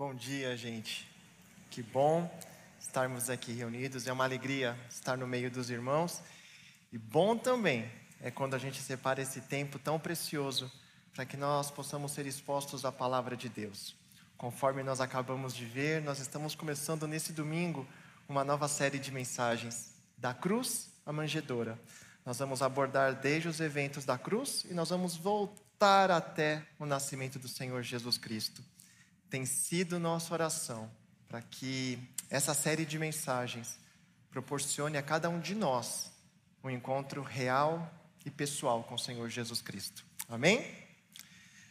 Bom dia, gente. Que bom estarmos aqui reunidos. É uma alegria estar no meio dos irmãos. E bom também é quando a gente separa esse tempo tão precioso para que nós possamos ser expostos à palavra de Deus. Conforme nós acabamos de ver, nós estamos começando nesse domingo uma nova série de mensagens da cruz à manjedoura. Nós vamos abordar desde os eventos da cruz e nós vamos voltar até o nascimento do Senhor Jesus Cristo tem sido nossa oração para que essa série de mensagens proporcione a cada um de nós um encontro real e pessoal com o Senhor Jesus Cristo. Amém?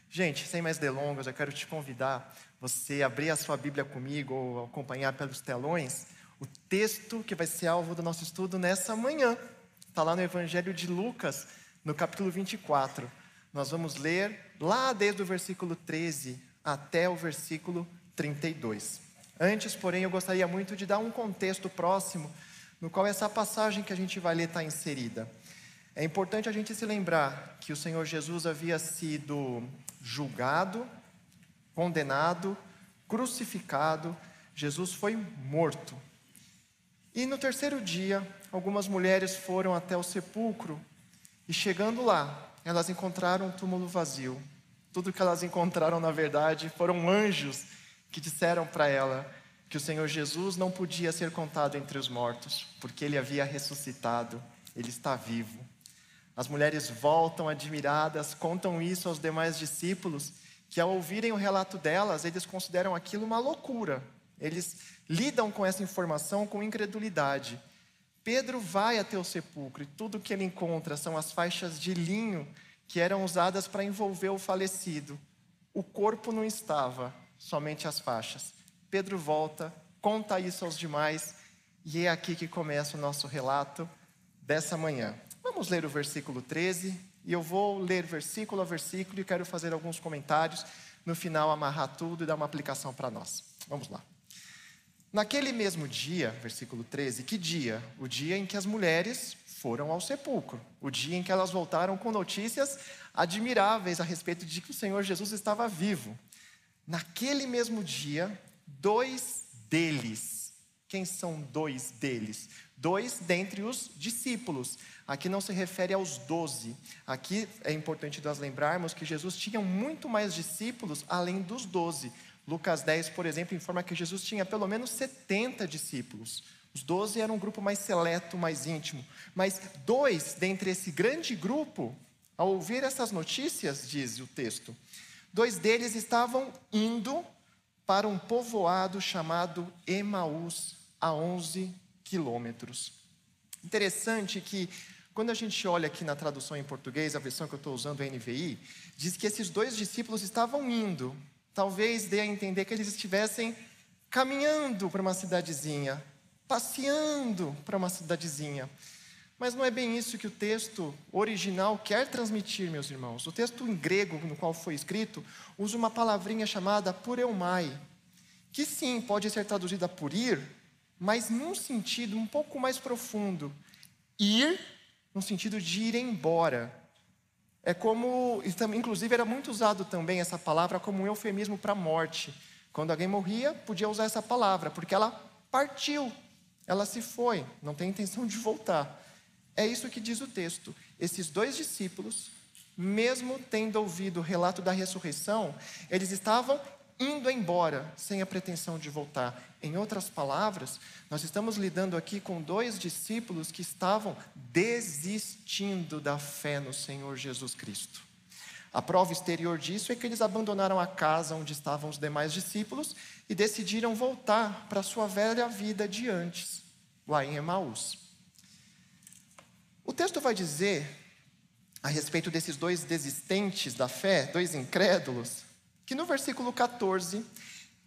Gente, sem mais delongas, eu quero te convidar você abrir a sua Bíblia comigo ou acompanhar pelos telões o texto que vai ser alvo do nosso estudo nessa manhã. Está lá no Evangelho de Lucas, no capítulo 24. Nós vamos ler lá desde o versículo 13 até o versículo 32. Antes, porém, eu gostaria muito de dar um contexto próximo no qual essa passagem que a gente vai ler está inserida. É importante a gente se lembrar que o Senhor Jesus havia sido julgado, condenado, crucificado, Jesus foi morto. E no terceiro dia, algumas mulheres foram até o sepulcro e chegando lá, elas encontraram um túmulo vazio. Tudo que elas encontraram, na verdade, foram anjos que disseram para ela que o Senhor Jesus não podia ser contado entre os mortos, porque ele havia ressuscitado, ele está vivo. As mulheres voltam admiradas, contam isso aos demais discípulos, que ao ouvirem o relato delas, eles consideram aquilo uma loucura. Eles lidam com essa informação com incredulidade. Pedro vai até o sepulcro e tudo que ele encontra são as faixas de linho que eram usadas para envolver o falecido. O corpo não estava, somente as faixas. Pedro volta, conta isso aos demais, e é aqui que começa o nosso relato dessa manhã. Vamos ler o versículo 13, e eu vou ler versículo a versículo e quero fazer alguns comentários. No final, amarrar tudo e dar uma aplicação para nós. Vamos lá. Naquele mesmo dia, versículo 13, que dia? O dia em que as mulheres foram ao sepulcro. O dia em que elas voltaram com notícias admiráveis a respeito de que o Senhor Jesus estava vivo. Naquele mesmo dia, dois deles. Quem são dois deles? Dois dentre os discípulos. Aqui não se refere aos doze. Aqui é importante nós lembrarmos que Jesus tinha muito mais discípulos além dos doze. Lucas 10, por exemplo, informa que Jesus tinha pelo menos 70 discípulos. Os doze eram um grupo mais seleto, mais íntimo. Mas dois dentre esse grande grupo, ao ouvir essas notícias, diz o texto, dois deles estavam indo para um povoado chamado Emaús, a 11 quilômetros. Interessante que, quando a gente olha aqui na tradução em português, a versão que eu estou usando, a NVI, diz que esses dois discípulos estavam indo. Talvez dê a entender que eles estivessem caminhando para uma cidadezinha, passeando para uma cidadezinha. Mas não é bem isso que o texto original quer transmitir, meus irmãos. O texto em grego no qual foi escrito usa uma palavrinha chamada pureumai, que sim pode ser traduzida por ir, mas num sentido um pouco mais profundo. Ir no sentido de ir embora. É como, inclusive era muito usado também essa palavra como um eufemismo para morte. Quando alguém morria, podia usar essa palavra, porque ela partiu, ela se foi, não tem intenção de voltar. É isso que diz o texto. Esses dois discípulos, mesmo tendo ouvido o relato da ressurreição, eles estavam indo embora, sem a pretensão de voltar. Em outras palavras, nós estamos lidando aqui com dois discípulos que estavam desistindo da fé no Senhor Jesus Cristo. A prova exterior disso é que eles abandonaram a casa onde estavam os demais discípulos e decidiram voltar para a sua velha vida de antes, lá em Emaús. O texto vai dizer, a respeito desses dois desistentes da fé, dois incrédulos, que no versículo 14,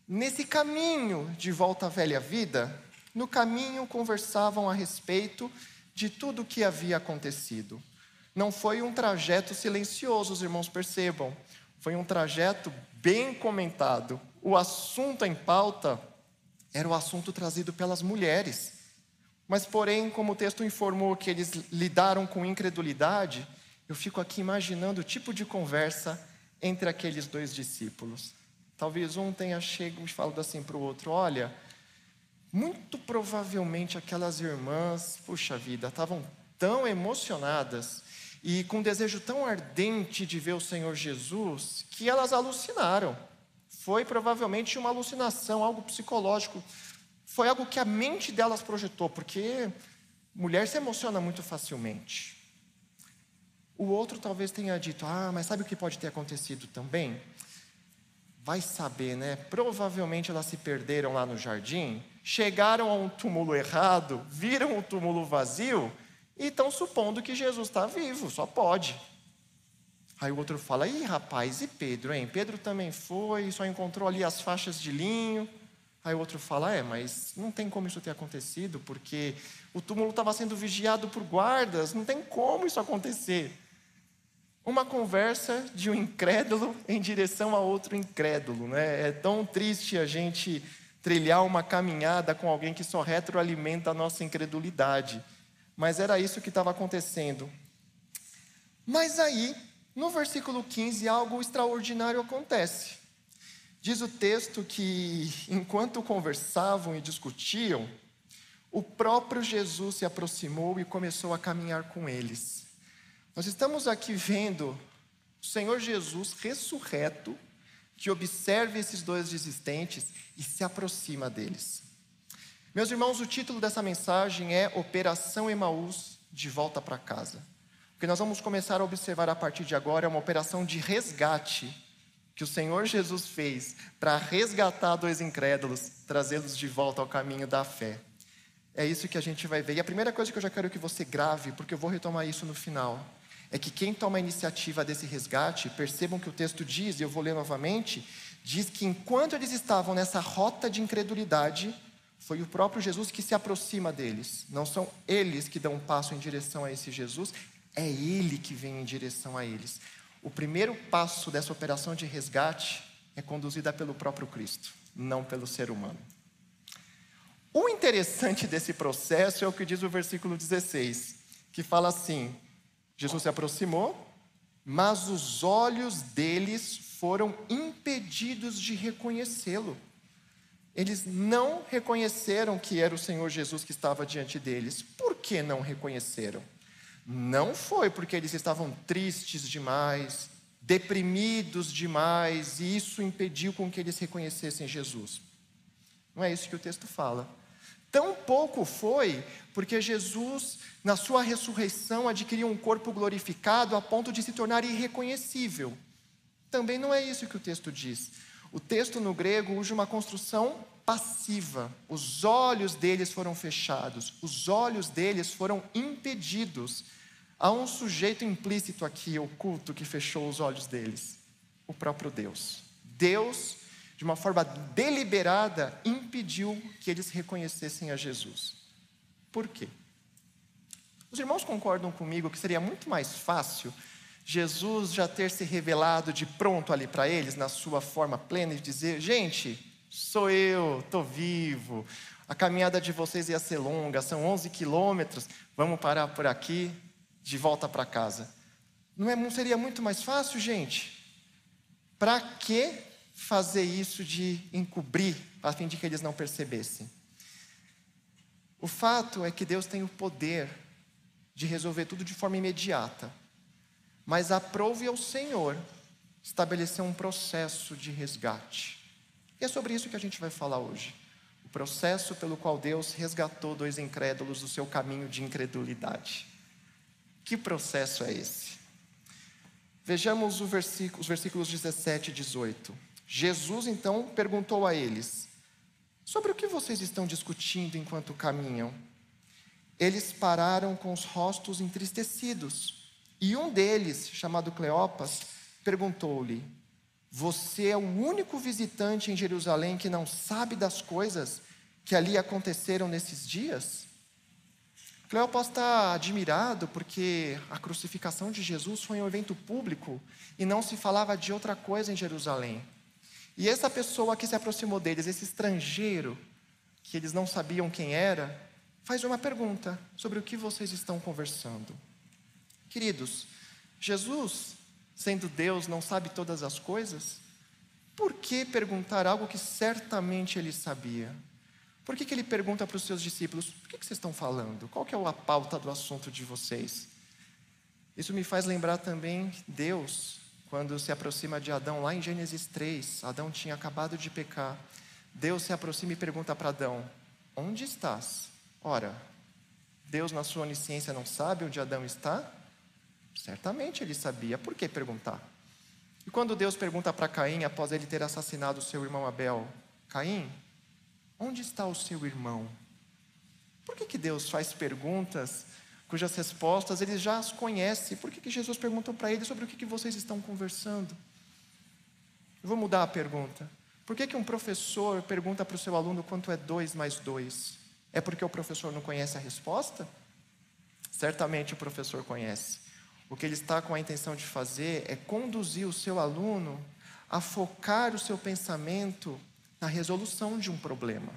nesse caminho de volta à velha vida, no caminho conversavam a respeito de tudo o que havia acontecido. Não foi um trajeto silencioso, os irmãos percebam. Foi um trajeto bem comentado. O assunto em pauta era o assunto trazido pelas mulheres. Mas, porém, como o texto informou que eles lidaram com incredulidade, eu fico aqui imaginando o tipo de conversa entre aqueles dois discípulos. Talvez um tenha chegado e falado assim para o outro: olha, muito provavelmente aquelas irmãs, puxa vida, estavam tão emocionadas e com um desejo tão ardente de ver o Senhor Jesus que elas alucinaram. Foi provavelmente uma alucinação, algo psicológico. Foi algo que a mente delas projetou, porque mulher se emociona muito facilmente. O outro talvez tenha dito: Ah, mas sabe o que pode ter acontecido também? Vai saber, né? Provavelmente elas se perderam lá no jardim, chegaram a um túmulo errado, viram o túmulo vazio e estão supondo que Jesus está vivo, só pode. Aí o outro fala: Ih, rapaz, e Pedro, hein? Pedro também foi, só encontrou ali as faixas de linho. Aí o outro fala: É, mas não tem como isso ter acontecido, porque o túmulo estava sendo vigiado por guardas, não tem como isso acontecer. Uma conversa de um incrédulo em direção a outro incrédulo, né? É tão triste a gente trilhar uma caminhada com alguém que só retroalimenta a nossa incredulidade. Mas era isso que estava acontecendo. Mas aí, no versículo 15, algo extraordinário acontece. Diz o texto que, enquanto conversavam e discutiam, o próprio Jesus se aproximou e começou a caminhar com eles. Nós estamos aqui vendo o Senhor Jesus ressurreto, que observa esses dois desistentes e se aproxima deles. Meus irmãos, o título dessa mensagem é Operação Emaús de volta para casa. O que nós vamos começar a observar a partir de agora é uma operação de resgate que o Senhor Jesus fez para resgatar dois incrédulos, trazê-los de volta ao caminho da fé. É isso que a gente vai ver. E a primeira coisa que eu já quero que você grave, porque eu vou retomar isso no final, é que quem toma a iniciativa desse resgate, percebam que o texto diz, e eu vou ler novamente, diz que enquanto eles estavam nessa rota de incredulidade, foi o próprio Jesus que se aproxima deles. Não são eles que dão um passo em direção a esse Jesus, é ele que vem em direção a eles. O primeiro passo dessa operação de resgate é conduzida pelo próprio Cristo, não pelo ser humano. O interessante desse processo é o que diz o versículo 16, que fala assim: Jesus se aproximou, mas os olhos deles foram impedidos de reconhecê-lo. Eles não reconheceram que era o Senhor Jesus que estava diante deles. Por que não reconheceram? Não foi porque eles estavam tristes demais, deprimidos demais, e isso impediu com que eles reconhecessem Jesus. Não é isso que o texto fala. Tão pouco foi porque Jesus, na sua ressurreição, adquiriu um corpo glorificado a ponto de se tornar irreconhecível. Também não é isso que o texto diz. O texto no grego usa uma construção passiva. Os olhos deles foram fechados, os olhos deles foram impedidos. Há um sujeito implícito aqui, oculto, que fechou os olhos deles: o próprio Deus. Deus de uma forma deliberada, impediu que eles reconhecessem a Jesus. Por quê? Os irmãos concordam comigo que seria muito mais fácil Jesus já ter se revelado de pronto ali para eles, na sua forma plena, e dizer: gente, sou eu, estou vivo, a caminhada de vocês ia ser longa, são 11 quilômetros, vamos parar por aqui, de volta para casa. Não, é, seria muito mais fácil, gente? Para que fazer isso de encobrir, a fim de que eles não percebessem. O fato é que Deus tem o poder de resolver tudo de forma imediata, mas aprove ao Senhor estabelecer um processo de resgate. E é sobre isso que a gente vai falar hoje. O processo pelo qual Deus resgatou dois incrédulos do seu caminho de incredulidade. Que processo é esse? Vejamos versículo, os versículos 17 e 18. Jesus então perguntou a eles: Sobre o que vocês estão discutindo enquanto caminham? Eles pararam com os rostos entristecidos. E um deles, chamado Cleopas, perguntou-lhe: Você é o único visitante em Jerusalém que não sabe das coisas que ali aconteceram nesses dias? Cleopas está admirado porque a crucificação de Jesus foi um evento público e não se falava de outra coisa em Jerusalém. E essa pessoa que se aproximou deles, esse estrangeiro, que eles não sabiam quem era, faz uma pergunta sobre o que vocês estão conversando. Queridos, Jesus, sendo Deus, não sabe todas as coisas? Por que perguntar algo que certamente ele sabia? Por que, que ele pergunta para os seus discípulos: por que, que vocês estão falando? Qual que é a pauta do assunto de vocês? Isso me faz lembrar também Deus, quando se aproxima de Adão, lá em Gênesis 3. Adão tinha acabado de pecar. Deus se aproxima e pergunta para Adão: Onde estás? Ora, Deus, na sua onisciência, não sabe onde Adão está? Certamente ele sabia. Por que perguntar? E quando Deus pergunta para Caim, após ele ter assassinado o seu irmão Abel: Caim, onde está o seu irmão? Por que, que Deus faz perguntas cujas respostas ele já as conhece? Por que, que Jesus perguntou para ele sobre o que, que vocês estão conversando? Eu vou mudar a pergunta. Por que, que um professor pergunta para o seu aluno quanto é 2 mais 2? É porque o professor não conhece a resposta? Certamente o professor conhece. O que ele está com a intenção de fazer é conduzir o seu aluno a focar o seu pensamento na resolução de um problema.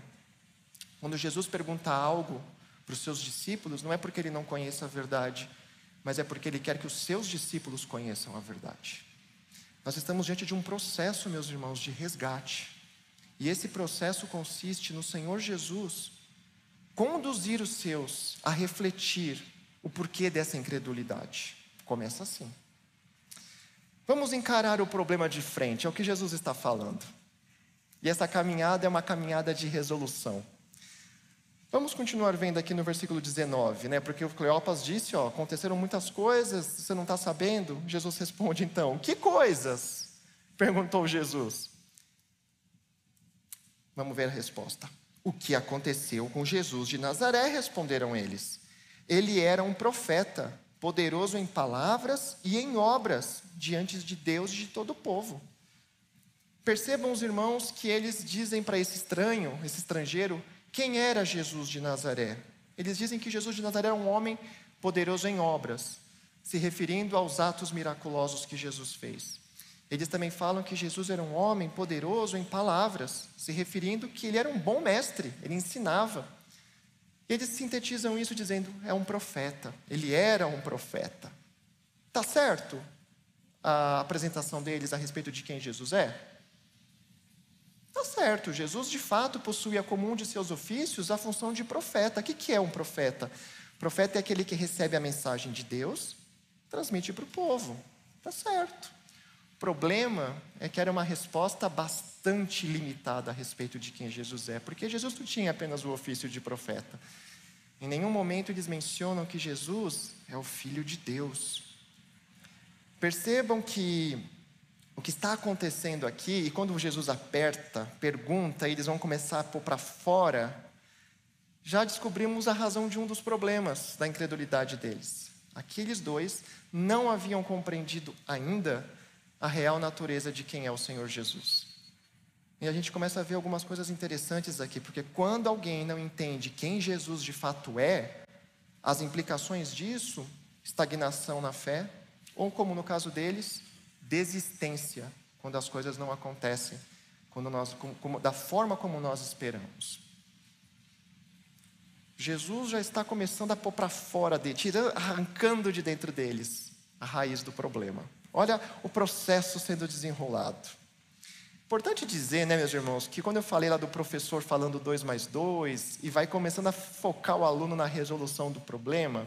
Quando Jesus pergunta algo para os seus discípulos, não é porque ele não conheça a verdade, mas é porque ele quer que os seus discípulos conheçam a verdade. Nós estamos diante de um processo, meus irmãos, de resgate. E esse processo consiste no Senhor Jesus conduzir os seus a refletir o porquê dessa incredulidade. Começa assim. Vamos encarar o problema de frente, é o que Jesus está falando. E essa caminhada é uma caminhada de resolução. Vamos continuar vendo aqui no versículo 19, né? Porque o Cleopas disse, ó, aconteceram muitas coisas, você não está sabendo? Jesus responde então, que coisas? Perguntou Jesus. Vamos ver a resposta. O que aconteceu com Jesus de Nazaré? Responderam eles. Ele era um profeta, poderoso em palavras e em obras, diante de Deus e de todo o povo. Percebam os irmãos que eles dizem para esse estranho, esse estrangeiro, quem era Jesus de Nazaré? Eles dizem que Jesus de Nazaré era um homem poderoso em obras, se referindo aos atos miraculosos que Jesus fez. Eles também falam que Jesus era um homem poderoso em palavras, se referindo que ele era um bom mestre, ele ensinava. Eles sintetizam isso dizendo: é um profeta, ele era um profeta. Tá certo a apresentação deles a respeito de quem Jesus é? Tá certo, Jesus de fato possuía como um de seus ofícios a função de profeta. O que é um profeta? profeta é aquele que recebe a mensagem de Deus, transmite para o povo. Tá certo. O problema é que era uma resposta bastante limitada a respeito de quem Jesus é, porque Jesus não tinha apenas o ofício de profeta. Em nenhum momento eles mencionam que Jesus é o Filho de Deus. Percebam que o que está acontecendo aqui, e quando Jesus aperta, pergunta, e eles vão começar a pôr para fora, já descobrimos a razão de um dos problemas da incredulidade deles. Aqueles dois não haviam compreendido ainda a real natureza de quem é o Senhor Jesus. E a gente começa a ver algumas coisas interessantes aqui, porque quando alguém não entende quem Jesus de fato é, as implicações disso, estagnação na fé, ou como no caso deles, desistência, quando as coisas não acontecem, quando nós, como, da forma como nós esperamos. Jesus já está começando a pôr para fora de, tirando, arrancando de dentro deles a raiz do problema. Olha o processo sendo desenrolado. Importante dizer, né, meus irmãos, que quando eu falei lá do professor falando dois mais dois e vai começando a focar o aluno na resolução do problema,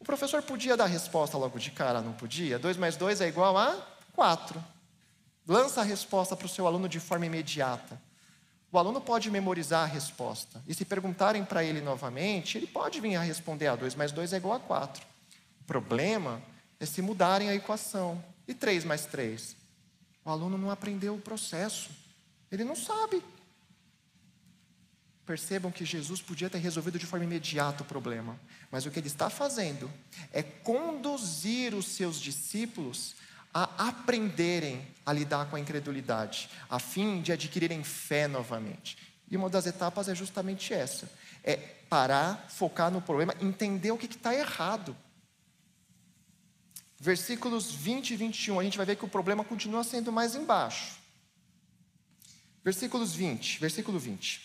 o professor podia dar a resposta logo de cara, não podia? Dois mais dois é igual a quatro. Lança a resposta para o seu aluno de forma imediata. O aluno pode memorizar a resposta. E se perguntarem para ele novamente, ele pode vir a responder: a ah, 2 mais 2 é igual a 4. O problema é se mudarem a equação. E 3 mais 3? O aluno não aprendeu o processo. Ele não sabe. Percebam que Jesus podia ter resolvido de forma imediata o problema, mas o que ele está fazendo é conduzir os seus discípulos a aprenderem a lidar com a incredulidade, a fim de adquirirem fé novamente. E uma das etapas é justamente essa: é parar, focar no problema, entender o que está errado versículos 20 e 21, a gente vai ver que o problema continua sendo mais embaixo. Versículos 20, versículo 20.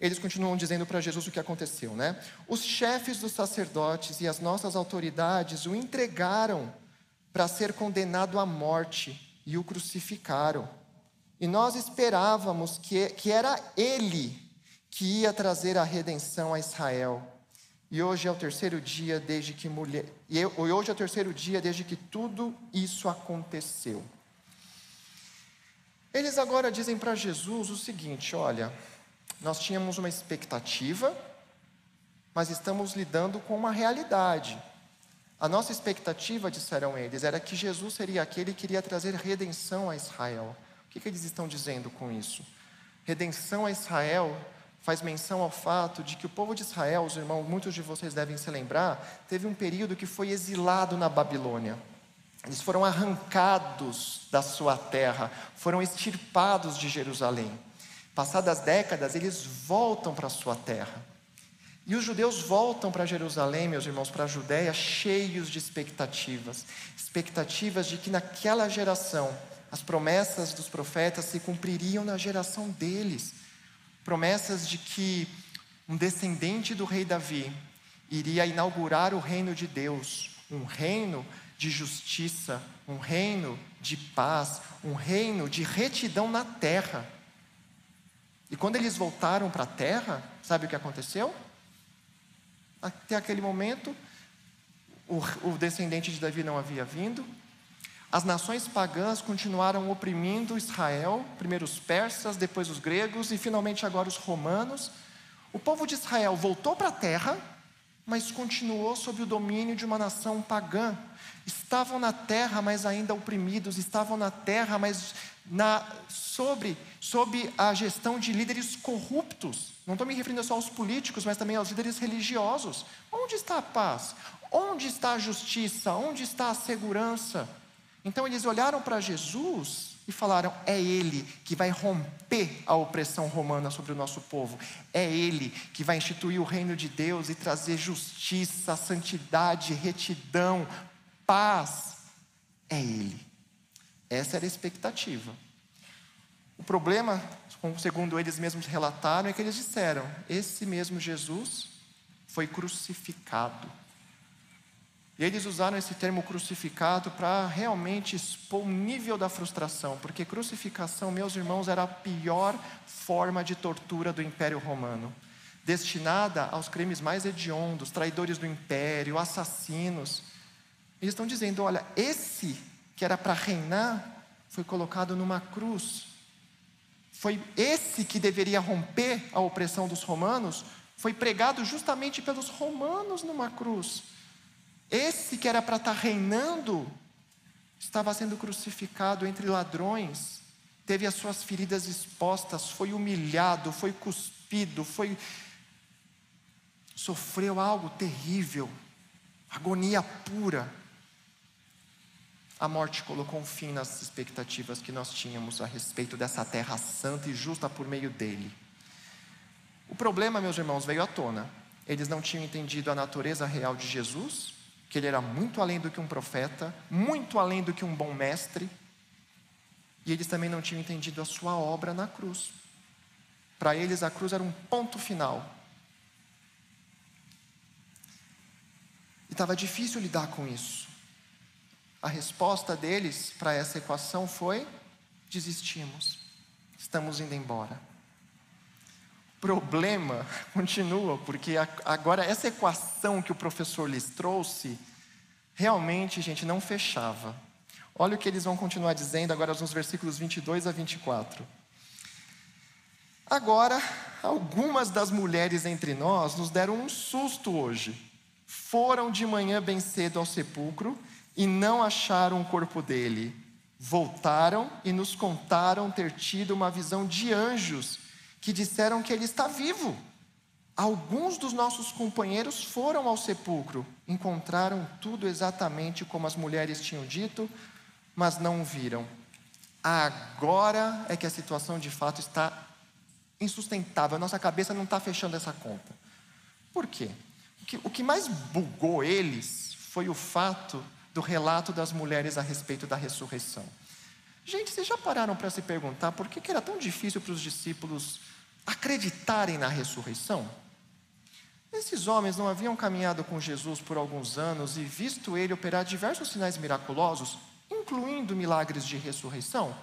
Eles continuam dizendo para Jesus o que aconteceu, né? Os chefes dos sacerdotes e as nossas autoridades o entregaram para ser condenado à morte e o crucificaram. E nós esperávamos que, que era Ele que ia trazer a redenção a Israel. E hoje é o terceiro dia desde que mulher, e hoje é o terceiro dia desde que tudo isso aconteceu. Eles agora dizem para Jesus o seguinte: olha, nós tínhamos uma expectativa, mas estamos lidando com uma realidade. A nossa expectativa, disseram eles, era que Jesus seria aquele que iria trazer redenção a Israel. O que, que eles estão dizendo com isso? Redenção a Israel faz menção ao fato de que o povo de Israel, os irmãos, muitos de vocês devem se lembrar, teve um período que foi exilado na Babilônia. Eles foram arrancados da sua terra, foram extirpados de Jerusalém. Passadas décadas, eles voltam para a sua terra. E os judeus voltam para Jerusalém, meus irmãos, para a Judéia, cheios de expectativas expectativas de que naquela geração as promessas dos profetas se cumpririam na geração deles promessas de que um descendente do rei Davi iria inaugurar o reino de Deus, um reino de justiça, um reino de paz, um reino de retidão na terra. E quando eles voltaram para a terra, sabe o que aconteceu? Até aquele momento, o, descendente de Davi não havia vindo, as nações pagãs continuaram oprimindo Israel, primeiro os persas, depois os gregos e finalmente agora os romanos. O povo de Israel voltou para a terra, mas continuou sob o domínio de uma nação pagã. Estavam na terra, mas ainda oprimidos, estavam na terra, mas na, sobre, sob a gestão de líderes corruptos. Não estou me referindo só aos políticos, mas também aos líderes religiosos. Onde está a paz? Onde está a justiça? Onde está a segurança? Então eles olharam para Jesus e falaram: é Ele que vai romper a opressão romana sobre o nosso povo, é Ele que vai instituir o reino de Deus e trazer justiça, santidade, retidão, paz. É Ele. Essa era a expectativa. O problema, segundo eles mesmos relataram, é que eles disseram: esse mesmo Jesus foi crucificado. E eles usaram esse termo crucificado para realmente expor o nível da frustração, porque crucificação, meus irmãos, era a pior forma de tortura do Império Romano, destinada aos crimes mais hediondos, traidores do império, assassinos. Eles estão dizendo: olha, esse que era para reinar foi colocado numa cruz. Foi esse que deveria romper a opressão dos romanos, foi pregado justamente pelos romanos numa cruz. Esse que era para estar tá reinando, estava sendo crucificado entre ladrões, teve as suas feridas expostas, foi humilhado, foi cuspido, foi sofreu algo terrível, agonia pura. A morte colocou um fim nas expectativas que nós tínhamos a respeito dessa terra santa e justa por meio dele. O problema, meus irmãos, veio à tona. Eles não tinham entendido a natureza real de Jesus, que ele era muito além do que um profeta, muito além do que um bom mestre, e eles também não tinham entendido a sua obra na cruz. Para eles, a cruz era um ponto final. E estava difícil lidar com isso. A resposta deles para essa equação foi: desistimos, estamos indo embora problema continua, porque agora essa equação que o professor lhes trouxe, realmente, gente, não fechava. Olha o que eles vão continuar dizendo agora nos versículos 22 a 24. Agora, algumas das mulheres entre nós nos deram um susto hoje. Foram de manhã bem cedo ao sepulcro e não acharam o corpo dele. Voltaram e nos contaram ter tido uma visão de anjos que disseram que ele está vivo. Alguns dos nossos companheiros foram ao sepulcro, encontraram tudo exatamente como as mulheres tinham dito, mas não viram. Agora é que a situação de fato está insustentável, a nossa cabeça não está fechando essa conta. Por quê? O que, o que mais bugou eles foi o fato do relato das mulheres a respeito da ressurreição. Gente, vocês já pararam para se perguntar por que, que era tão difícil para os discípulos acreditarem na ressurreição? Esses homens não haviam caminhado com Jesus por alguns anos e visto ele operar diversos sinais miraculosos, incluindo milagres de ressurreição?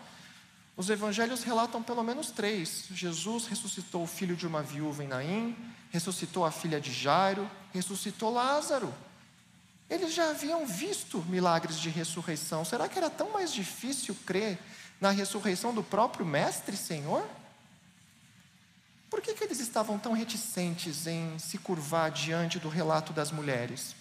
Os evangelhos relatam pelo menos três. Jesus ressuscitou o filho de uma viúva em Naim, ressuscitou a filha de Jairo, ressuscitou Lázaro. Eles já haviam visto milagres de ressurreição. Será que era tão mais difícil crer na ressurreição do próprio Mestre Senhor? Por que, que eles estavam tão reticentes em se curvar diante do relato das mulheres?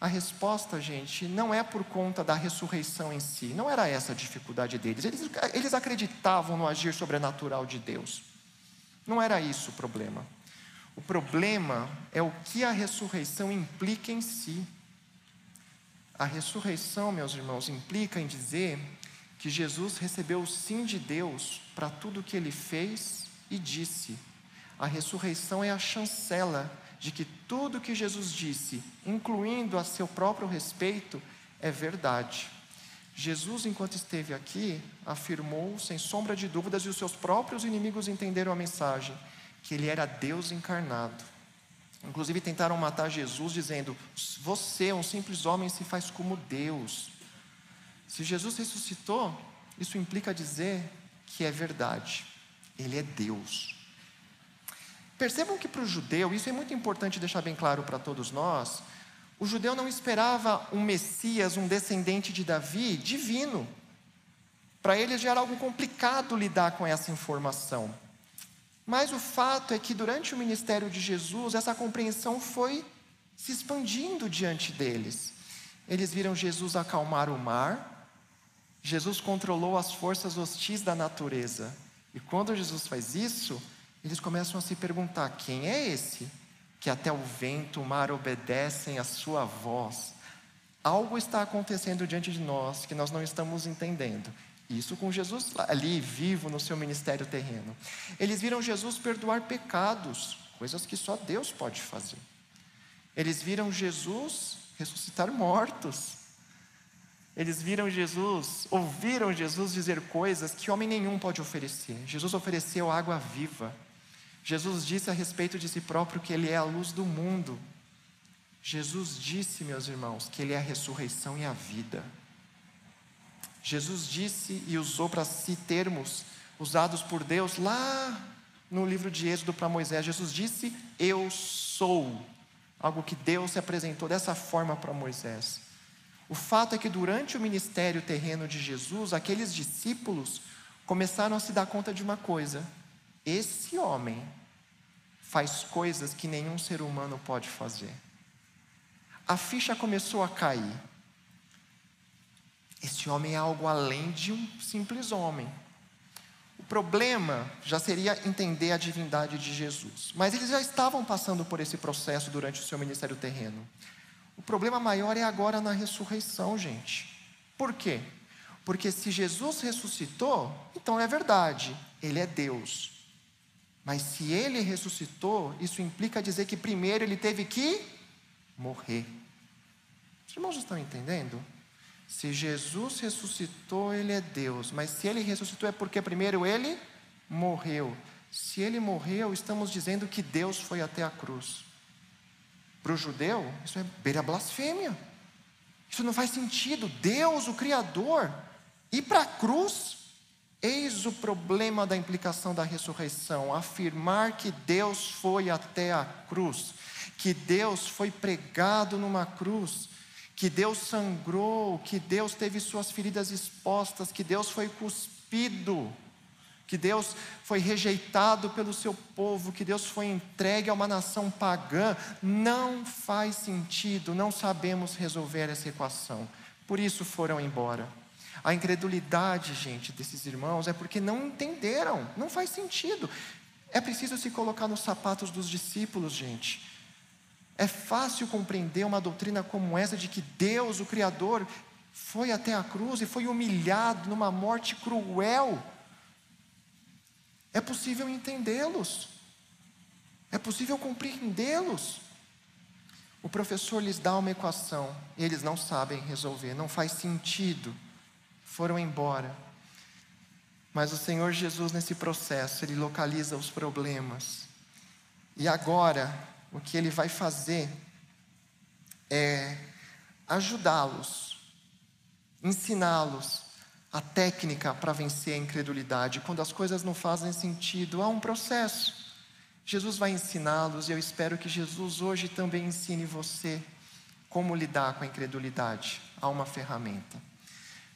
A resposta, gente, não é por conta da ressurreição em si, não era essa a dificuldade deles. Eles, eles acreditavam no agir sobrenatural de Deus. Não era isso o problema. O problema é o que a ressurreição implica em si. A ressurreição, meus irmãos, implica em dizer que Jesus recebeu o sim de Deus para tudo o que ele fez e disse: a ressurreição é a chancela de que tudo que Jesus disse, incluindo a seu próprio respeito, é verdade. Jesus, enquanto esteve aqui, afirmou, sem sombra de dúvidas, e os seus próprios inimigos entenderam a mensagem, que ele era Deus encarnado. Inclusive tentaram matar Jesus, dizendo: Você, um simples homem, se faz como Deus. Se Jesus ressuscitou, isso implica dizer que é verdade. Ele é Deus. Percebam que para o judeu, isso é muito importante deixar bem claro para todos nós, o judeu não esperava um Messias, um descendente de Davi, divino. Para eles já era algo complicado lidar com essa informação. Mas o fato é que durante o ministério de Jesus, essa compreensão foi se expandindo diante deles. Eles viram Jesus acalmar o mar, Jesus controlou as forças hostis da natureza. E quando Jesus faz isso, eles começam a se perguntar: quem é esse que até o vento, o mar obedecem à sua voz? Algo está acontecendo diante de nós que nós não estamos entendendo. Isso com Jesus ali, vivo no seu ministério terreno. Eles viram Jesus perdoar pecados, coisas que só Deus pode fazer. Eles viram Jesus ressuscitar mortos. Eles viram Jesus, ouviram Jesus dizer coisas que homem nenhum pode oferecer. Jesus ofereceu água viva. Jesus disse a respeito de si próprio que Ele é a luz do mundo. Jesus disse, meus irmãos, que Ele é a ressurreição e a vida. Jesus disse e usou para si termos usados por Deus lá no livro de Êxodo para Moisés. Jesus disse: Eu sou. Algo que Deus se apresentou dessa forma para Moisés. O fato é que durante o ministério terreno de Jesus, aqueles discípulos começaram a se dar conta de uma coisa: esse homem faz coisas que nenhum ser humano pode fazer. A ficha começou a cair. Esse homem é algo além de um simples homem. O problema já seria entender a divindade de Jesus. Mas eles já estavam passando por esse processo durante o seu ministério terreno. O problema maior é agora na ressurreição, gente. Por quê? Porque se Jesus ressuscitou, então é verdade, ele é Deus. Mas se ele ressuscitou, isso implica dizer que primeiro ele teve que morrer. Os irmãos estão entendendo? Se Jesus ressuscitou, ele é Deus. Mas se ele ressuscitou, é porque primeiro ele morreu. Se ele morreu, estamos dizendo que Deus foi até a cruz. Para o judeu, isso é beira blasfêmia. Isso não faz sentido. Deus, o Criador, ir para a cruz. Eis o problema da implicação da ressurreição: afirmar que Deus foi até a cruz, que Deus foi pregado numa cruz, que Deus sangrou, que Deus teve suas feridas expostas, que Deus foi cuspido que Deus foi rejeitado pelo seu povo, que Deus foi entregue a uma nação pagã, não faz sentido, não sabemos resolver essa equação. Por isso foram embora. A incredulidade, gente, desses irmãos é porque não entenderam, não faz sentido. É preciso se colocar nos sapatos dos discípulos, gente. É fácil compreender uma doutrina como essa de que Deus, o Criador, foi até a cruz e foi humilhado numa morte cruel é possível entendê-los. É possível compreendê-los. O professor lhes dá uma equação e eles não sabem resolver, não faz sentido. Foram embora. Mas o Senhor Jesus, nesse processo, ele localiza os problemas. E agora, o que ele vai fazer é ajudá-los, ensiná-los a técnica para vencer a incredulidade. Quando as coisas não fazem sentido, há um processo. Jesus vai ensiná-los e eu espero que Jesus hoje também ensine você como lidar com a incredulidade. Há uma ferramenta.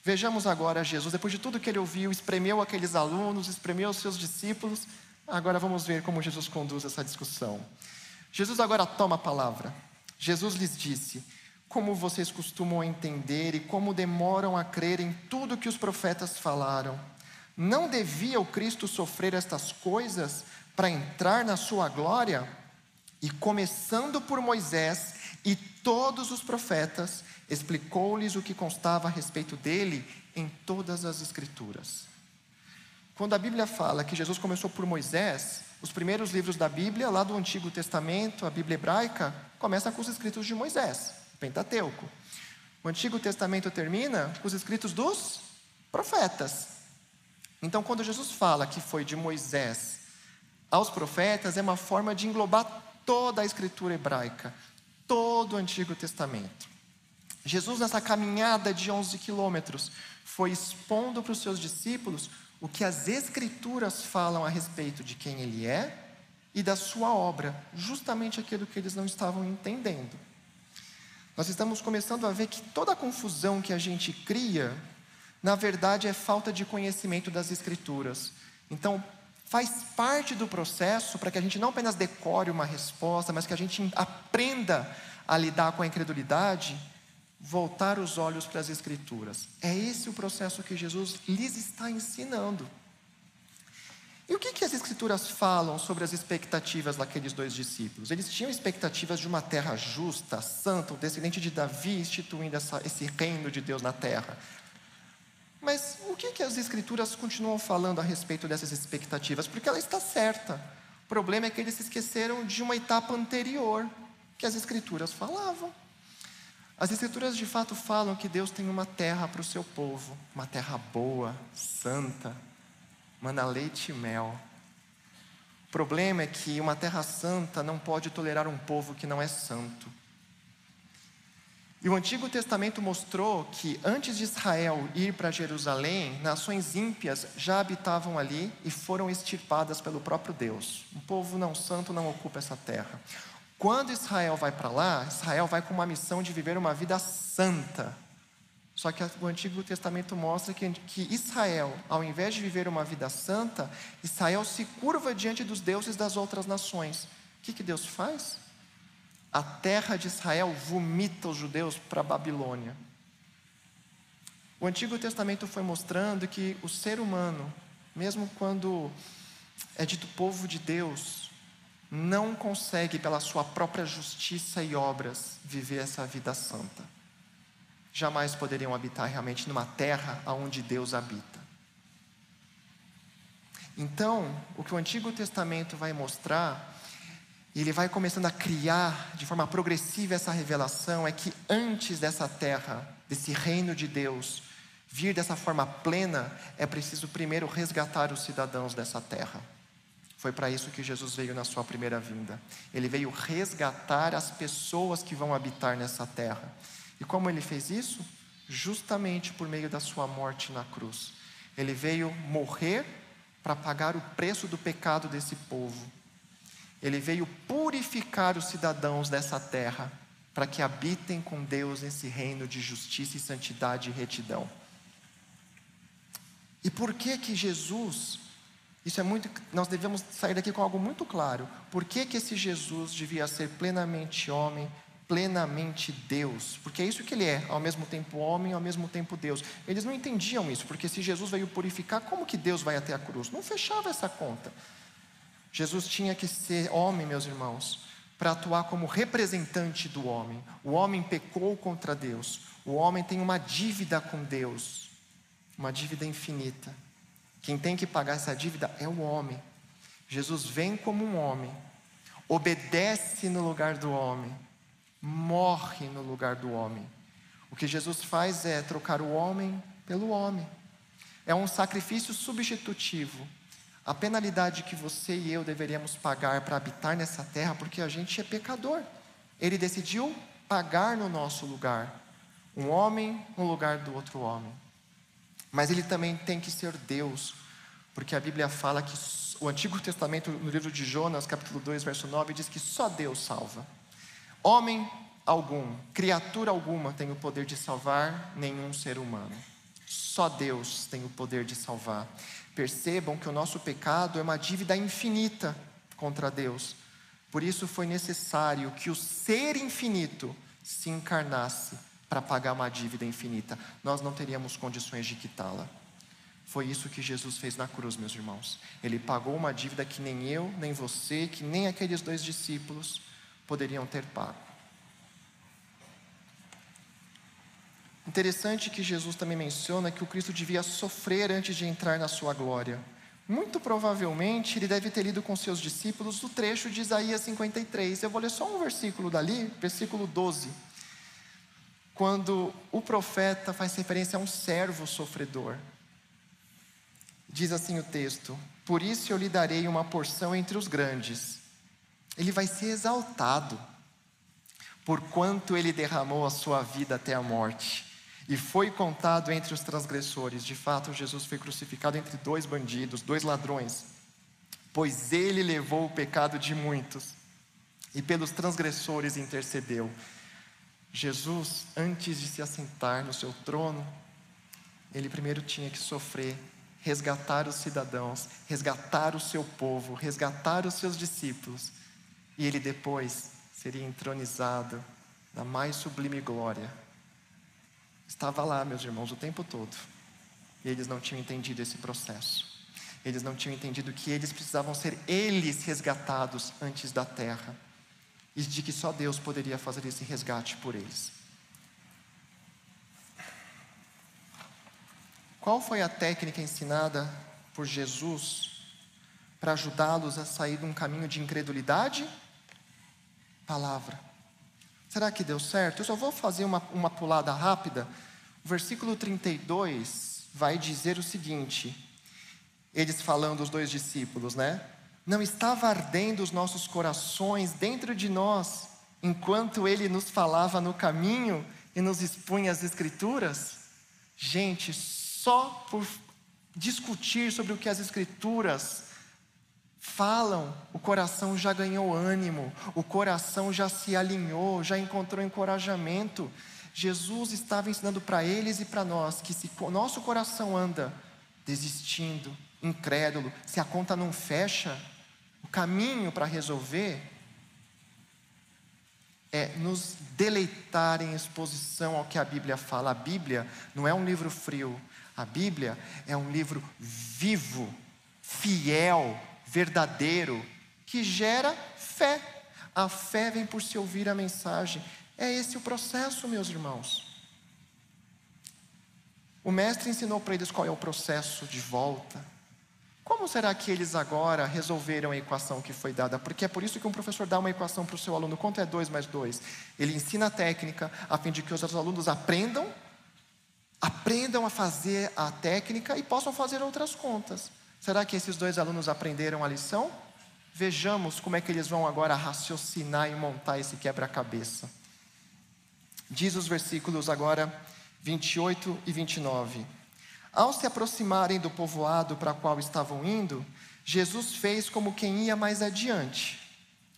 Vejamos agora Jesus, depois de tudo que ele ouviu, espremeu aqueles alunos, espremeu os seus discípulos. Agora vamos ver como Jesus conduz essa discussão. Jesus agora toma a palavra. Jesus lhes disse: Como vocês costumam entender e como demoram a crer em tudo que os profetas falaram? Não devia o Cristo sofrer estas coisas para entrar na sua glória? E começando por Moisés e todos os profetas, explicou-lhes o que constava a respeito dele em todas as Escrituras. Quando a Bíblia fala que Jesus começou por Moisés, os primeiros livros da Bíblia, lá do Antigo Testamento, a Bíblia hebraica, começa com os escritos de Moisés, Pentateuco. O Antigo Testamento termina com os escritos dos profetas. Então, quando Jesus fala que foi de Moisés aos profetas, é uma forma de englobar toda a escritura hebraica, todo o Antigo Testamento. Jesus, nessa caminhada de 11 quilômetros, foi expondo para os seus discípulos o que as Escrituras falam a respeito de quem ele é e da sua obra, justamente aquilo que eles não estavam entendendo. Nós estamos começando a ver que toda a confusão que a gente cria, na verdade, é falta de conhecimento das Escrituras. Então, faz parte do processo para que a gente não apenas decore uma resposta, mas que a gente aprenda a lidar com a incredulidade voltar os olhos para as Escrituras. É esse o processo que Jesus lhes está ensinando. E o que, que as Escrituras falam sobre as expectativas daqueles dois discípulos? Eles tinham expectativas de uma terra justa, santa, o descendente de Davi instituindo essa, esse reino de Deus na terra. Mas o que, que as Escrituras continuam falando a respeito dessas expectativas? Porque ela está certa. O problema é que eles se esqueceram de uma etapa anterior que as Escrituras falavam. As Escrituras de fato falam que Deus tem uma terra para o seu povo, uma terra boa, santa, mana leite e mel. O problema é que uma terra santa não pode tolerar um povo que não é santo. E o Antigo Testamento mostrou que antes de Israel ir para Jerusalém, nações ímpias já habitavam ali e foram extirpadas pelo próprio Deus. Um povo não santo não ocupa essa terra. Quando Israel vai para lá, Israel vai com uma missão de viver uma vida santa. Só que o Antigo Testamento mostra que, que Israel, ao invés de viver uma vida santa, Israel se curva diante dos deuses das outras nações. O que, que Deus faz? A terra de Israel vomita os judeus para a Babilônia. O Antigo Testamento foi mostrando que o ser humano, mesmo quando é dito povo de Deus, não consegue, pela sua própria justiça e obras, viver essa vida santa. Jamais poderiam habitar realmente numa terra onde Deus habita. Então, o que o Antigo Testamento vai mostrar, e ele vai começando a criar de forma progressiva essa revelação, é que antes dessa terra, desse reino de Deus, vir dessa forma plena, é preciso primeiro resgatar os cidadãos dessa terra. Foi para isso que Jesus veio na sua primeira vinda. Ele veio resgatar as pessoas que vão habitar nessa terra. E como ele fez isso? Justamente por meio da sua morte na cruz. Ele veio morrer para pagar o preço do pecado desse povo. Ele veio purificar os cidadãos dessa terra para que habitem com Deus nesse reino de justiça e santidade e retidão. E por que que Jesus isso é muito. Nós devemos sair daqui com algo muito claro. Por que, que esse Jesus devia ser plenamente homem, plenamente Deus? Porque é isso que ele é, ao mesmo tempo homem, ao mesmo tempo Deus. Eles não entendiam isso, porque se Jesus veio purificar, como que Deus vai até a cruz? Não fechava essa conta. Jesus tinha que ser homem, meus irmãos, para atuar como representante do homem. O homem pecou contra Deus. O homem tem uma dívida com Deus, uma dívida infinita. Quem tem que pagar essa dívida é o homem. Jesus vem como um homem, obedece no lugar do homem, morre no lugar do homem. O que Jesus faz é trocar o homem pelo homem. É um sacrifício substitutivo. A penalidade que você e eu deveríamos pagar para habitar nessa terra, porque a gente é pecador. Ele decidiu pagar no nosso lugar. Um homem no lugar do outro homem. mas ele também tem que ser Deus, porque a Bíblia fala que o Antigo Testamento, no livro de Jonas, capítulo 2, verso 9, diz que só Deus salva. Homem algum, criatura alguma tem o poder de salvar nenhum ser humano. Só Deus tem o poder de salvar. Percebam que o nosso pecado é uma dívida infinita contra Deus. Por isso foi necessário que o ser infinito se encarnasse para pagar uma dívida infinita. Nós não teríamos condições de quitá-la. Foi isso que Jesus fez na cruz, meus irmãos. Ele pagou uma dívida que nem eu, nem você, que nem aqueles dois discípulos poderiam ter pago. Interessante que Jesus também menciona que o Cristo devia sofrer antes de entrar na sua glória. Muito provavelmente ele deve ter lido com seus discípulos o trecho de Isaías 53. Eu vou ler só um versículo dali, versículo 12. Quando o profeta faz referência a um servo sofredor. Diz assim o texto: Por isso eu lhe darei uma porção entre os grandes. Ele vai ser exaltado, porquanto ele derramou a sua vida até a morte e foi contado entre os transgressores. De fato, Jesus foi crucificado entre dois bandidos, dois ladrões, pois ele levou o pecado de muitos e pelos transgressores intercedeu. Jesus, antes de se assentar no seu trono, ele primeiro tinha que sofrer, resgatar os cidadãos, resgatar o seu povo, resgatar os seus discípulos, e ele depois seria entronizado na mais sublime glória estava lá, meus irmãos, o tempo todo. E eles não tinham entendido esse processo. Eles não tinham entendido que eles precisavam ser eles resgatados antes da terra. E de que só Deus poderia fazer esse resgate por eles. Qual foi a técnica ensinada por Jesus para ajudá-los a sair de um caminho de incredulidade? Palavra. Será que deu certo? Eu só vou fazer uma, uma pulada rápida. O versículo 32 vai dizer o seguinte: eles falando, os dois discípulos, né? Não estava ardendo os nossos corações dentro de nós, enquanto ele nos falava no caminho e nos expunha as Escrituras? Gente, só por discutir sobre o que as Escrituras falam, o coração já ganhou ânimo, o coração já se alinhou, já encontrou encorajamento. Jesus estava ensinando para eles e para nós que se o nosso coração anda desistindo, incrédulo, se a conta não fecha, o caminho para resolver é nos deleitar em exposição ao que a Bíblia fala. A Bíblia não é um livro frio, a Bíblia é um livro vivo, fiel, verdadeiro, que gera fé. A fé vem por se ouvir a mensagem. É esse o processo, meus irmãos. O mestre ensinou para eles qual é o processo de volta. Como será que eles agora resolveram a equação que foi dada? Porque é por isso que um professor dá uma equação para o seu aluno. Quanto é 2 mais 2? Ele ensina a técnica a fim de que os alunos aprendam, aprendam a fazer a técnica e possam fazer outras contas. Será que esses dois alunos aprenderam a lição? Vejamos como é que eles vão agora raciocinar e montar esse quebra-cabeça. Diz os versículos agora 28 e 29. Ao se aproximarem do povoado para o qual estavam indo, Jesus fez como quem ia mais adiante.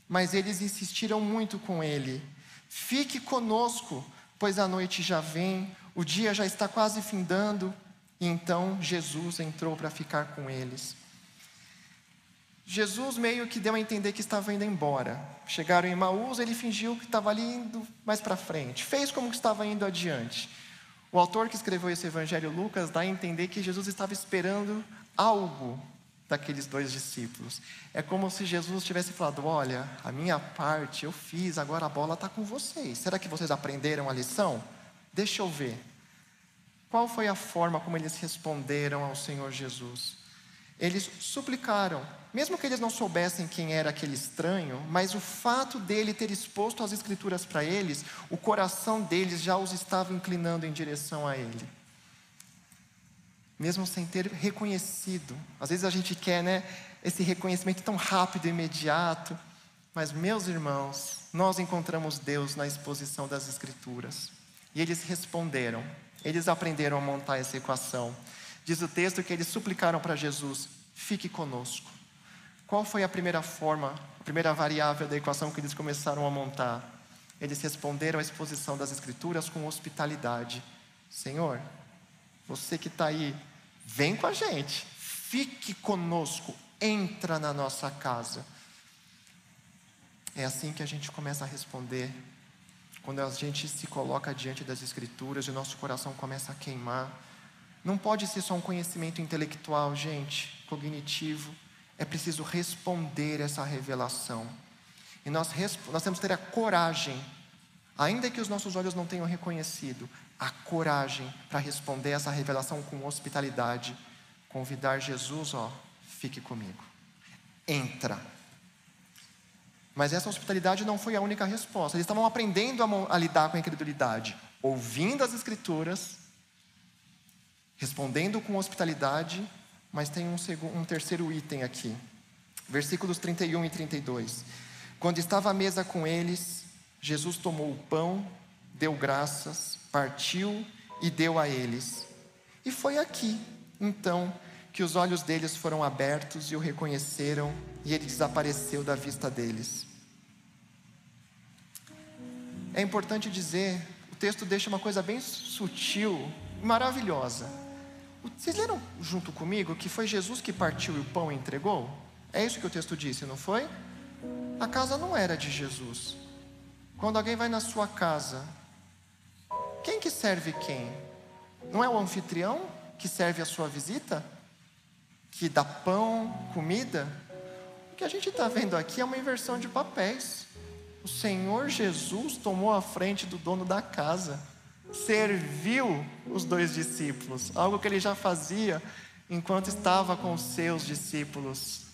Mas eles insistiram muito com ele: Fique conosco, pois a noite já vem, o dia já está quase findando. Então Jesus entrou para ficar com eles. Jesus meio que deu a entender que estava indo embora. Chegaram em Maús, ele fingiu que estava ali indo mais para frente. Fez como que estava indo adiante. O autor que escreveu esse evangelho, Lucas, dá a entender que Jesus estava esperando algo daqueles dois discípulos. É como se Jesus tivesse falado: Olha, a minha parte eu fiz, agora a bola está com vocês. Será que vocês aprenderam a lição? Deixa eu ver. Qual foi a forma como eles responderam ao Senhor Jesus? Eles suplicaram, mesmo que eles não soubessem quem era aquele estranho, mas o fato dele ter exposto as Escrituras para eles, o coração deles já os estava inclinando em direção a ele. Mesmo sem ter reconhecido. Às vezes a gente quer, né, esse reconhecimento tão rápido e imediato, mas meus irmãos, nós encontramos Deus na exposição das Escrituras. E eles responderam. Eles aprenderam a montar essa equação. Diz o texto que eles suplicaram para Jesus: fique conosco. Qual foi a primeira forma, a primeira variável da equação que eles começaram a montar? Eles responderam à exposição das Escrituras com hospitalidade: Senhor, você que está aí, vem com a gente, fique conosco, entra na nossa casa. É assim que a gente começa a responder, quando a gente se coloca diante das Escrituras e o nosso coração começa a queimar. Não pode ser só um conhecimento intelectual, gente, cognitivo. É preciso responder essa revelação. E nós, nós temos que ter a coragem, ainda que os nossos olhos não tenham reconhecido, a coragem para responder essa revelação com hospitalidade. Convidar Jesus, ó, fique comigo. Entra. Mas essa hospitalidade não foi a única resposta. Eles estavam aprendendo a, a lidar com a incredulidade, ouvindo as Escrituras, respondendo com hospitalidade, mas tem um, um terceiro item aqui. Versículos 31 e 32. Quando estava à mesa com eles, Jesus tomou o pão, deu graças, partiu e deu a eles. E foi aqui, então, que os olhos deles foram abertos e o reconheceram, e ele desapareceu da vista deles. É importante dizer, o texto deixa uma coisa bem sutil, maravilhosa. Vocês leram junto comigo que foi Jesus que partiu e o pão entregou? É isso que o texto disse, não foi? A casa não era de Jesus. Quando alguém vai na sua casa, quem que serve quem? Não é o anfitrião que serve a sua visita? Que dá pão, comida? O que a gente está vendo aqui é uma inversão de papéis. O Senhor Jesus tomou a frente do dono da casa, serviu os dois discípulos, algo que ele já fazia enquanto estava com os seus discípulos.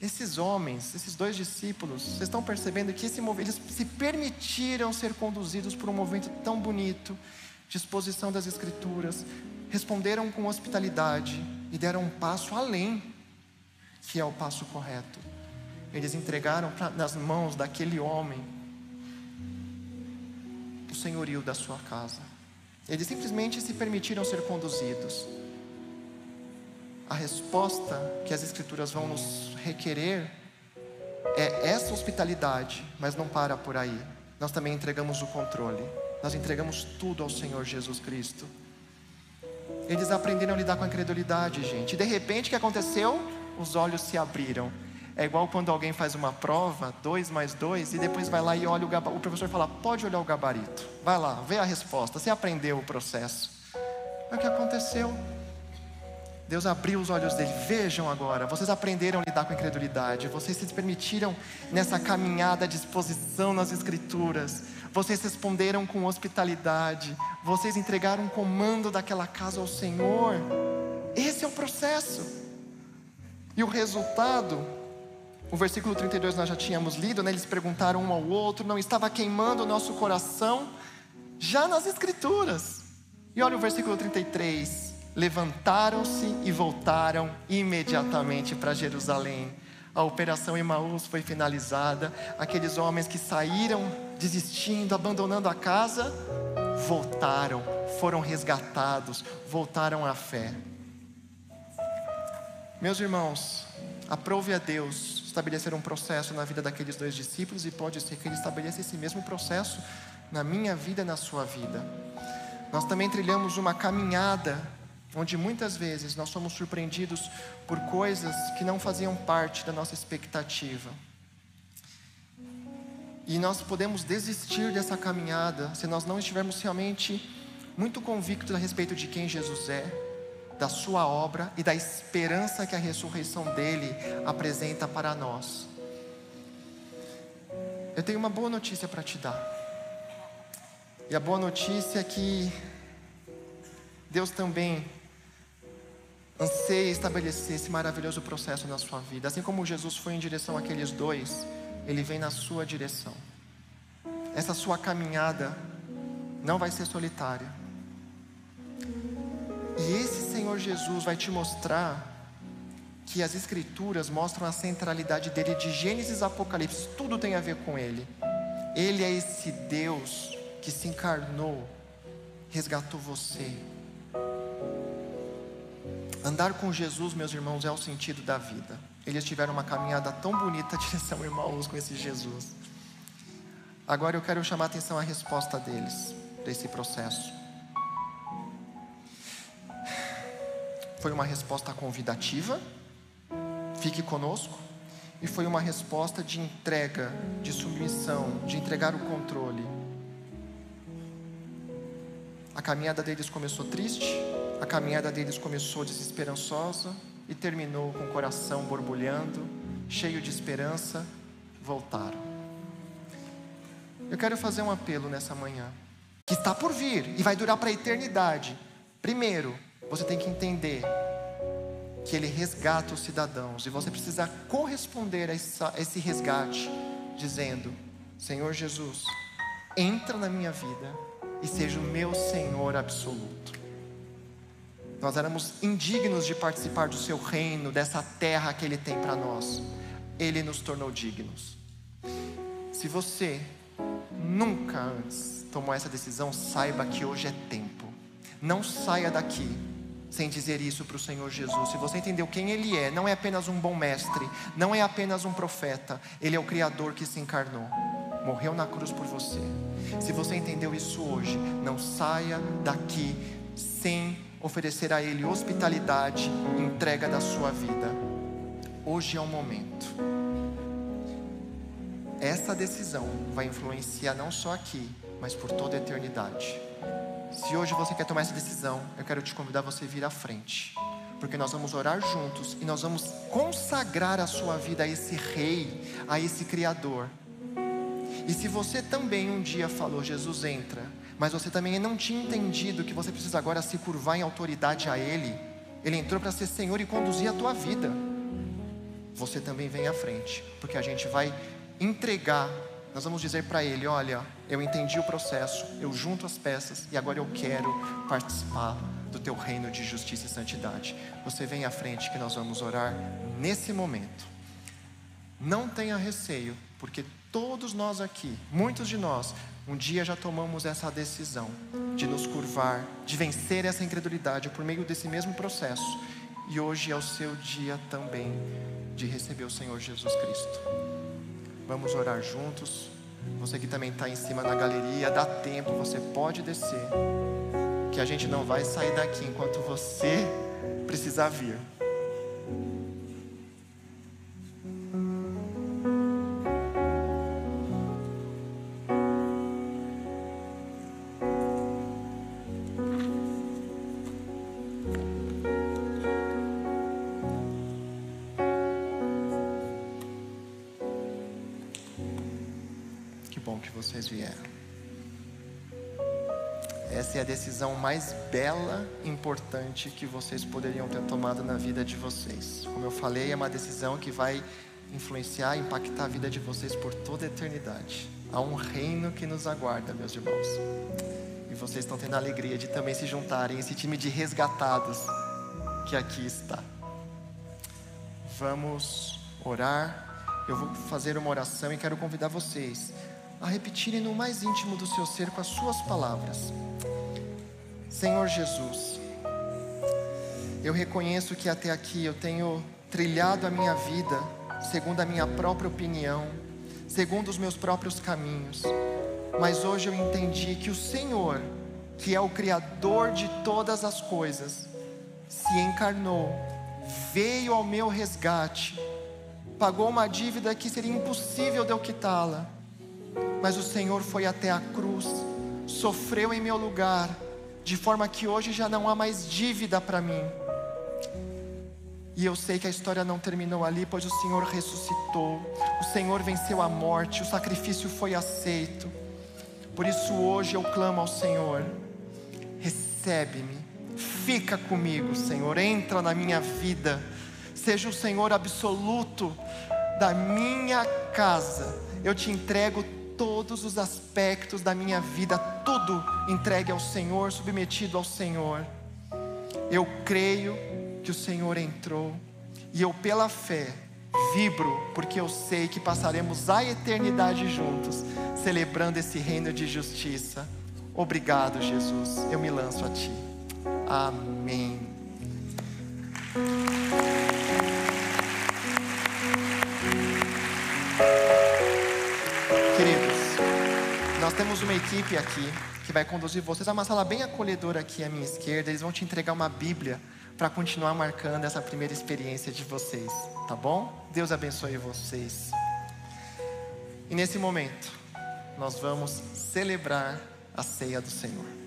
Esses homens, esses dois discípulos, vocês estão percebendo que esse eles se permitiram ser conduzidos por um movimento tão bonito, de exposição das Escrituras, responderam com hospitalidade e deram um passo além, que é o passo correto. Eles entregaram pra, nas mãos daquele homem o senhorio da sua casa. Eles simplesmente se permitiram ser conduzidos a resposta que as Escrituras vão nos requerer é essa hospitalidade, mas não para por aí. Nós também entregamos o controle, nós entregamos tudo ao Senhor Jesus Cristo. Eles aprenderam a lidar com a incredulidade, gente. E de repente, o que aconteceu? Os olhos se abriram. É igual quando alguém faz uma prova, dois mais dois, e depois vai lá e olha o gabarito. O professor fala: pode olhar o gabarito. Vai lá, vê a resposta. Você aprendeu o processo. Mas o que aconteceu? Deus abriu os olhos dele. Vejam agora, vocês aprenderam a lidar com a incredulidade, vocês se permitiram nessa caminhada de exposição nas Escrituras, vocês responderam com hospitalidade, vocês entregaram um comando daquela casa ao Senhor. Esse é o processo. E o resultado, o versículo 32 nós já tínhamos lido, né? eles perguntaram um ao outro, não estava queimando o nosso coração, já nas Escrituras. E olha o versículo 33 levantaram-se e voltaram imediatamente para Jerusalém. A operação Emaús foi finalizada. Aqueles homens que saíram desistindo, abandonando a casa, voltaram, foram resgatados, voltaram à fé. Meus irmãos, aprove a Deus estabelecer um processo na vida daqueles dois discípulos e pode ser que Ele estabeleça esse mesmo processo na minha vida e na sua vida. Nós também trilhamos uma caminhada onde muitas vezes nós somos surpreendidos por coisas que não faziam parte da nossa expectativa. E nós podemos desistir dessa caminhada se nós não estivermos realmente muito convictos a respeito de quem Jesus é, da Sua obra e da esperança que a ressurreição dele apresenta para nós. Eu tenho uma boa notícia para te dar. E a boa notícia é que Deus também anseia estabelecer esse maravilhoso processo na sua vida. Assim como Jesus foi em direção àqueles dois, ele vem na sua direção. Essa sua caminhada não vai ser solitária. E esse Senhor Jesus vai te mostrar que as Escrituras mostram a centralidade dele de Gênesis a Apocalipse, tudo tem a ver com ele. Ele é esse Deus que se encarnou, resgatou você, Andar com Jesus, meus irmãos, é o sentido da vida. Eles tiveram uma caminhada tão bonita direção irmãos com esse Jesus. Agora eu quero chamar a atenção à resposta deles para esse processo. Foi uma resposta convidativa, fique conosco, e foi uma resposta de entrega, de submissão, de entregar o controle. A caminhada deles começou triste, a caminhada deles começou desesperançosa e terminou com o coração borbulhando, cheio de esperança. Voltaram. Eu quero fazer um apelo nessa manhã, que está por vir e vai durar para a eternidade. Primeiro, você tem que entender que Ele resgata os cidadãos e você precisa corresponder a esse resgate, dizendo: Senhor Jesus, entra na minha vida e seja o meu Senhor absoluto. Nós éramos indignos de participar do seu reino, dessa terra que ele tem para nós. Ele nos tornou dignos. Se você nunca antes tomou essa decisão, saiba que hoje é tempo. Não saia daqui sem dizer isso para o Senhor Jesus. Se você entendeu quem Ele é, não é apenas um bom mestre, não é apenas um profeta, Ele é o Criador que se encarnou, morreu na cruz por você. Se você entendeu isso hoje, não saia daqui sem oferecer a Ele hospitalidade, entrega da sua vida. Hoje é o momento. Essa decisão vai influenciar não só aqui, mas por toda a eternidade. Se hoje você quer tomar essa decisão, eu quero te convidar a você vir à frente, porque nós vamos orar juntos e nós vamos consagrar a sua vida a esse Rei, a esse Criador. E se você também um dia falou, Jesus entra, mas você também não tinha entendido que você precisa agora se curvar em autoridade a Ele. Ele entrou para ser Senhor e conduzir a tua vida. Você também vem à frente, porque a gente vai entregar. Nós vamos dizer para Ele: Olha, eu entendi o processo, eu junto as peças e agora eu quero participar do Teu reino de justiça e santidade. Você vem à frente que nós vamos orar nesse momento. Não tenha receio, porque todos nós aqui, muitos de nós, um dia já tomamos essa decisão de nos curvar, de vencer essa incredulidade por meio desse mesmo processo. E hoje é o seu dia também de receber o Senhor Jesus Cristo. Vamos orar juntos. Você que também está em cima na galeria, dá tempo, você pode descer. Que a gente não vai sair daqui enquanto você precisar vir. Vieram. Essa é a decisão mais bela importante que vocês poderiam ter tomado na vida de vocês. Como eu falei, é uma decisão que vai influenciar, impactar a vida de vocês por toda a eternidade. Há um reino que nos aguarda, meus irmãos. E vocês estão tendo a alegria de também se juntarem esse time de resgatados que aqui está. Vamos orar. Eu vou fazer uma oração e quero convidar vocês a repetirem no mais íntimo do seu ser com as suas palavras: Senhor Jesus, eu reconheço que até aqui eu tenho trilhado a minha vida segundo a minha própria opinião, segundo os meus próprios caminhos, mas hoje eu entendi que o Senhor, que é o Criador de todas as coisas, se encarnou, veio ao meu resgate, pagou uma dívida que seria impossível de eu quitá-la mas o Senhor foi até a cruz, sofreu em meu lugar, de forma que hoje já não há mais dívida para mim. E eu sei que a história não terminou ali, pois o Senhor ressuscitou, o Senhor venceu a morte, o sacrifício foi aceito. Por isso hoje eu clamo ao Senhor: recebe-me, fica comigo, Senhor, entra na minha vida, seja o Senhor absoluto da minha casa. Eu te entrego todos os aspectos da minha vida, tudo entregue ao Senhor, submetido ao Senhor. Eu creio que o Senhor entrou e eu, pela fé, vibro, porque eu sei que passaremos a eternidade juntos, celebrando esse reino de justiça. Obrigado, Jesus. Eu me lanço a Ti. Amém. Temos uma equipe aqui que vai conduzir vocês a uma sala bem acolhedora aqui à minha esquerda. Eles vão te entregar uma Bíblia para continuar marcando essa primeira experiência de vocês, tá bom? Deus abençoe vocês. E nesse momento, nós vamos celebrar a ceia do Senhor.